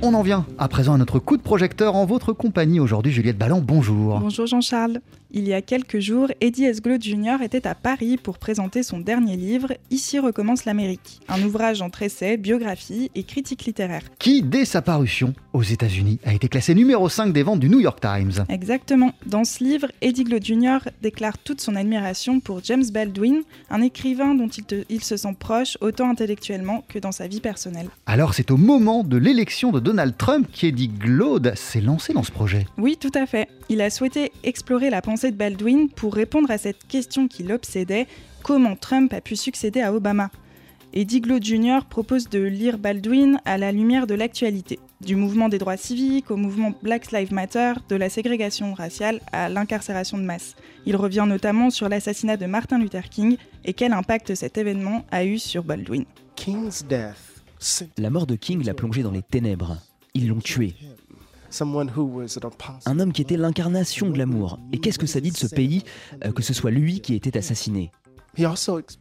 On en vient à présent à notre coup de projecteur en votre compagnie aujourd'hui, Juliette Ballan. Bonjour. Bonjour Jean-Charles. Il y a quelques jours, Eddie S. Glaude Jr. était à Paris pour présenter son dernier livre, Ici recommence l'Amérique, un ouvrage entre essais, biographie et critique littéraire. Qui, dès sa parution aux États-Unis, a été classé numéro 5 des ventes du New York Times. Exactement. Dans ce livre, Eddie Glaude Jr. déclare toute son admiration pour James Baldwin, un écrivain dont il, il se sent proche autant intellectuellement que dans sa vie personnelle. Alors c'est au moment de l'élection de Donald Trump qu'Eddie Glaude s'est lancé dans ce projet. Oui, tout à fait. Il a souhaité explorer la pensée de Baldwin pour répondre à cette question qui l'obsédait comment Trump a pu succéder à Obama? Eddie Glaude Jr. propose de lire Baldwin à la lumière de l'actualité, du mouvement des droits civiques au mouvement Black Lives Matter, de la ségrégation raciale à l'incarcération de masse. Il revient notamment sur l'assassinat de Martin Luther King et quel impact cet événement a eu sur Baldwin. La mort de King l'a plongé dans les ténèbres. Ils l'ont tué. Un homme qui était l'incarnation de l'amour. Et qu'est-ce que ça dit de ce pays euh, que ce soit lui qui ait été assassiné?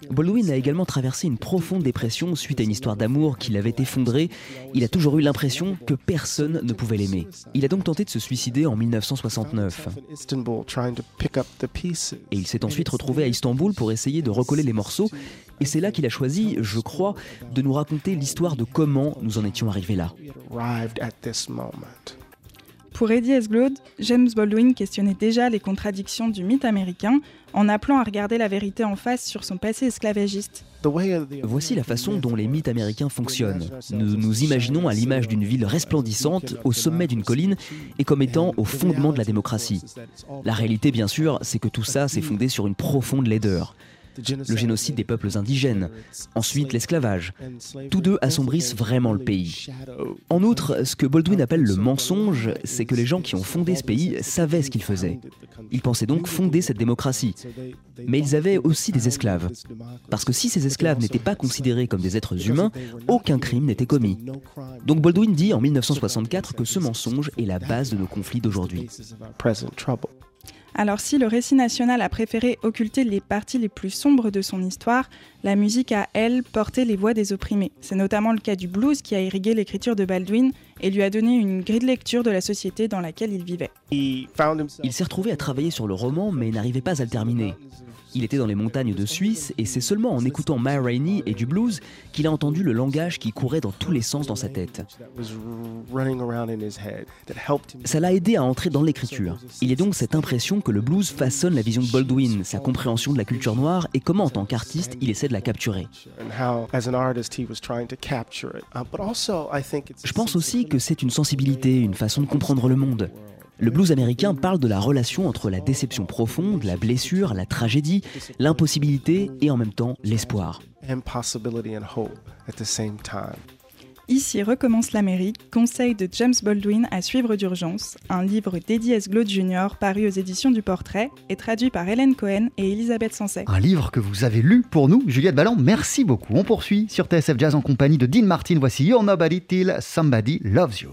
Baldwin a également traversé une profonde dépression suite à une histoire d'amour qui l'avait effondré. Il a toujours eu l'impression que personne ne pouvait l'aimer. Il a donc tenté de se suicider en 1969. Et il s'est ensuite retrouvé à Istanbul pour essayer de recoller les morceaux. Et c'est là qu'il a choisi, je crois, de nous raconter l'histoire de comment nous en étions arrivés là. Pour Eddie S. Glaude, James Baldwin questionnait déjà les contradictions du mythe américain en appelant à regarder la vérité en face sur son passé esclavagiste. Voici la façon dont les mythes américains fonctionnent. Nous nous imaginons à l'image d'une ville resplendissante au sommet d'une colline et comme étant au fondement de la démocratie. La réalité, bien sûr, c'est que tout ça s'est fondé sur une profonde laideur le génocide des peuples indigènes, ensuite l'esclavage. Tous deux assombrissent vraiment le pays. En outre, ce que Baldwin appelle le mensonge, c'est que les gens qui ont fondé ce pays savaient ce qu'ils faisaient. Ils pensaient donc fonder cette démocratie. Mais ils avaient aussi des esclaves. Parce que si ces esclaves n'étaient pas considérés comme des êtres humains, aucun crime n'était commis. Donc Baldwin dit en 1964 que ce mensonge est la base de nos conflits d'aujourd'hui. Alors si le récit national a préféré occulter les parties les plus sombres de son histoire, la musique a, elle, porté les voix des opprimés. C'est notamment le cas du blues qui a irrigué l'écriture de Baldwin et lui a donné une grille de lecture de la société dans laquelle il vivait. Il s'est retrouvé à travailler sur le roman mais n'arrivait pas à le terminer. Il était dans les montagnes de Suisse et c'est seulement en écoutant Ma Rainey et du blues qu'il a entendu le langage qui courait dans tous les sens dans sa tête. Ça l'a aidé à entrer dans l'écriture. Il y a donc cette impression que le blues façonne la vision de Baldwin, sa compréhension de la culture noire et comment en tant qu'artiste il essaie de la capturer. Je pense aussi que c'est une sensibilité, une façon de comprendre le monde. Le blues américain parle de la relation entre la déception profonde, la blessure, la tragédie, l'impossibilité et en même temps l'espoir. Ici recommence l'Amérique, conseil de James Baldwin à suivre d'urgence, un livre d'Eddie S. Glaude Jr. paru aux éditions du Portrait et traduit par Hélène Cohen et Elisabeth Sanset. Un livre que vous avez lu pour nous, Juliette Ballon, merci beaucoup. On poursuit sur TSF Jazz en compagnie de Dean Martin. Voici You're Nobody Till Somebody Loves You.